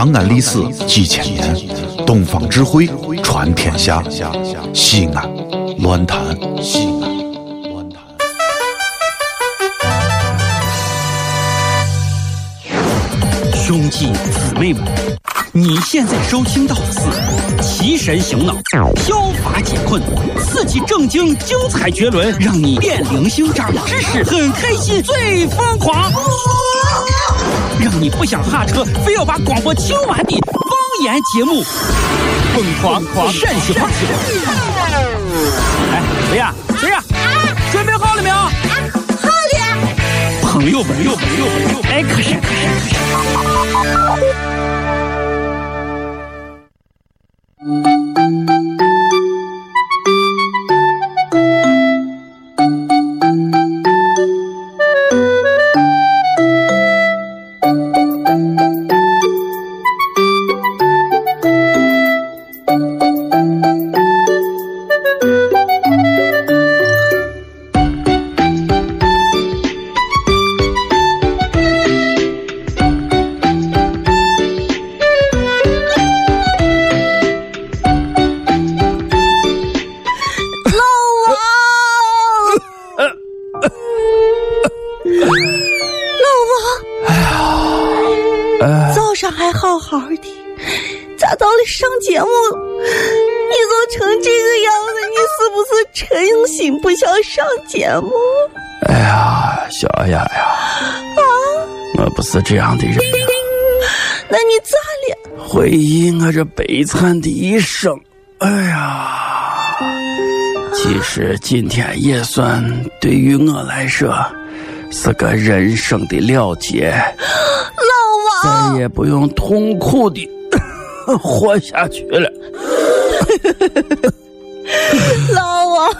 长安历史几千年，东方智慧传天下。西安，乱谈西安。乱谈。兄弟姊妹们，你现在收听到的是《提神醒脑、消乏解困、刺激正经、精彩绝伦》，让你变零星、长知识、很开心、最疯狂，让你不想下车，非要把广播听完的方言节目，疯狂狂陕西话。哎，谁呀？谁呀？准备好了没有？好了。朋友，朋友，朋友，朋友，哎，可是，可是，可是。老还好好的，咋到了上节目，你都成这个样子？你是不是诚心不想上节目？哎呀，小雅呀，啊，我不是这样的人。那你咋了？回忆我这悲惨的一生，哎呀，其实今天也算对于我来说是个人生的了结，老王，再也不用痛苦的 活下去了。老王，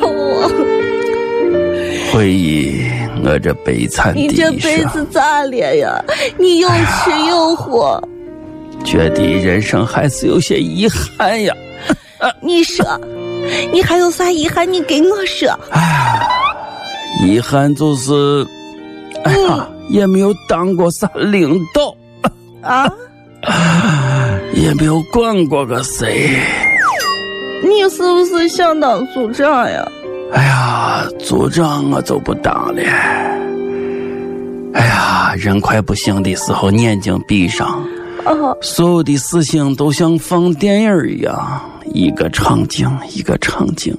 老王，回忆我这悲惨的一生你这，辈子咋了呀？你又吃又喝，觉得人生还是有些遗憾呀。你说，你还有啥遗憾？你给我说。遗憾就是，哎呀，也没有当过啥领导，啊？也没有管过个谁。你是不是想当组长呀？哎呀，组长我就不当了。哎呀，人快不行的时候，眼睛闭上，啊，所有的事情都像放电影一样，一个场景一个场景。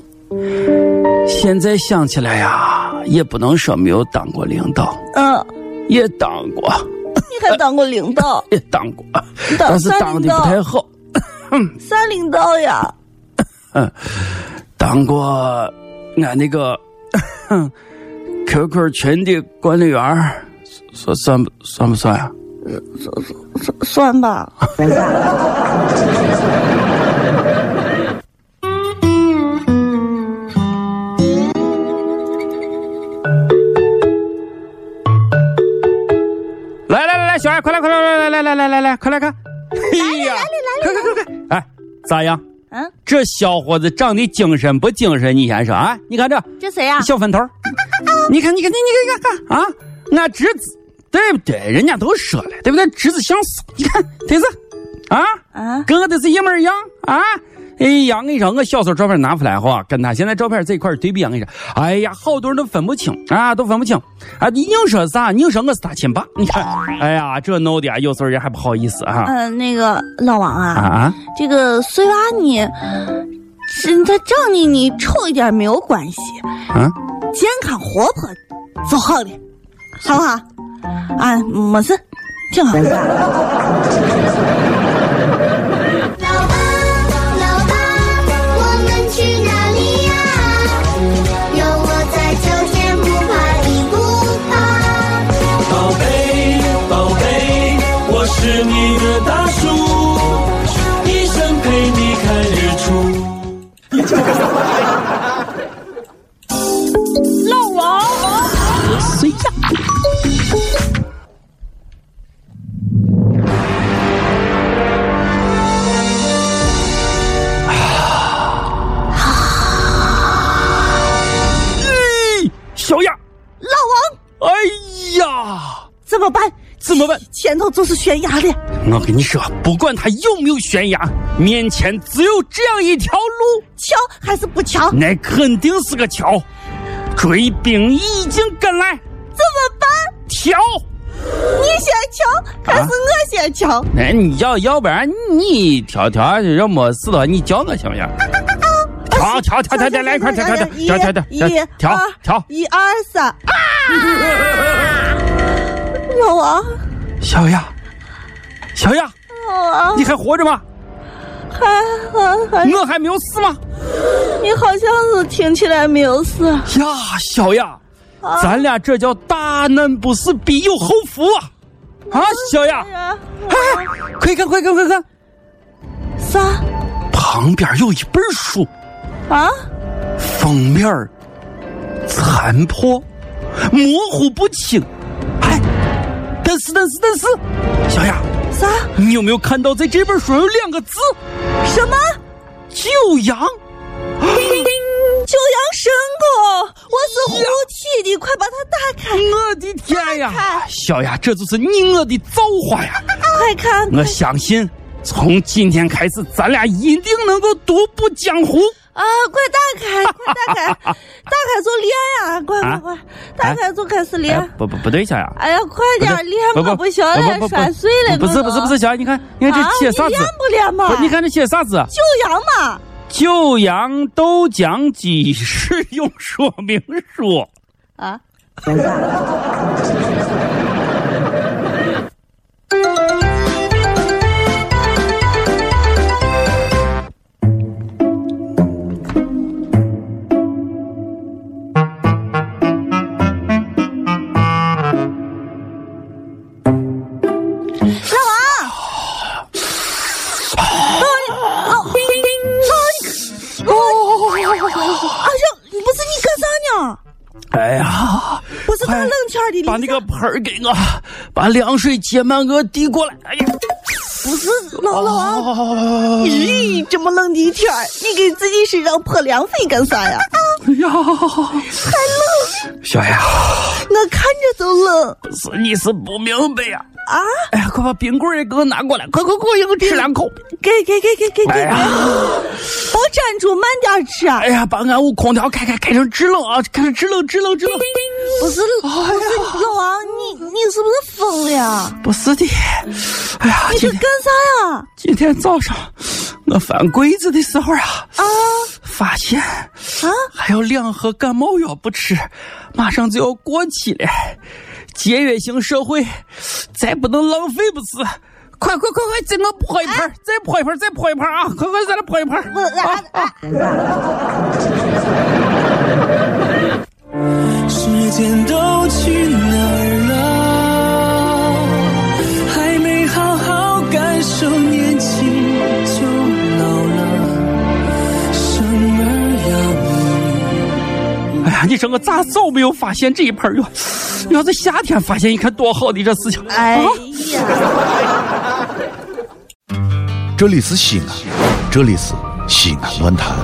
现在想起来呀，也不能说没有当过领导，嗯，也当过，你还当过领导？也当过，但是当的不太导？好。啥领导呀？当过俺那个 QQ 群的管理员儿，算算不算不算啊？算算吧。快来快来来来来来来来，快来看！哎呀，快快快快！哎，咋样？嗯，这小伙子长得精神不精神？你先说啊！你看这这谁呀？小分头，你看你看你你看看啊！俺侄子，对不对？人家都说了，对不对？侄子相似，你看对子啊，啊，跟我的是一模一样啊！哎呀，我跟你说，我小时候照片拿出来哈，跟他现在照片在一块儿对比，我跟你说，哎呀，好多人都分不清啊，都分不清啊！你硬说啥？硬说我是他亲爸？你看，哎呀，这弄的啊，有时候人还不好意思啊嗯，那个老王啊，啊！这个碎娃你，是他长得你丑一点没有关系，嗯，健康活泼就好了，好不好？啊，没事，挺好。老ちゃっ。前头就是悬崖了。我跟你说，不管它有没有悬崖，面前只有这样一条路，桥还是不桥？那肯定是个桥。追兵已经跟来，怎么办？跳！你先跳还是我先跳？那你要要不然你跳跳，要没事的话你叫我行不行？跳跳跳跳跳，来快跳跳跳跳跳跳跳跳跳！一二三！老王，小雅，小雅，你还活着吗？还还还，我还没有死吗？你好像是听起来没有死。呀，小雅，咱俩这叫大难不死必有后福啊！啊，小雅，哎，快看快看快看，啥？旁边有一本书，啊？封面残破，模糊不清。哎，但是但是但是，小雅，啥？你有没有看到在这本书上有两个字？什么？九阳。九阳神功，我是护体的，快把它打开！我的天呀，小雅，这就是你我的造化呀！快看！我相信，从今天开始，咱俩一定能够独步江湖啊！快打开，快打开，打开就练呀！快快快，打开就开始练！不不不对，小杨！哎呀，快点练！我不行了，摔碎了！不是不是不是，小杨，你看，你看这写啥字？练不练嘛？你看这写啥字？九阳嘛。九阳豆浆机使用说明书啊！哎呀，不是大冷天的，把那个盆儿给我，把凉水接满给我递过来。哎呀，不是老老啊，咦，这么冷的天，你给自己身上泼凉水干啥呀？哎呀，还冷，小雅，我看着都冷。不是你是不明白呀？啊！哎呀，快把冰棍也给我拿过来，快快快，我吃两口。给给给给给给！别站住，慢点吃。哎呀，把俺屋空调开开，开成制冷啊，开成制冷制冷制冷。不是，不是老王，你你是不是疯了呀？不是的。哎呀，你这干啥呀？今天早上我翻柜子的时候啊，啊，发现啊还有两盒感冒药不吃，马上就要过期了。节约型社会，再不能浪费不是？快快快快，再给我泼一盆，再泼一盆，再泼一盆啊！快快再来泼一盆！时间都去哪儿了？还没好好感受年轻就老了，生儿养女。哎呀，你说我咋早没有发现这一盆哟？要在夏天发现，你看多好的这事情！哎呀，这里是西安，这里是西安论坛。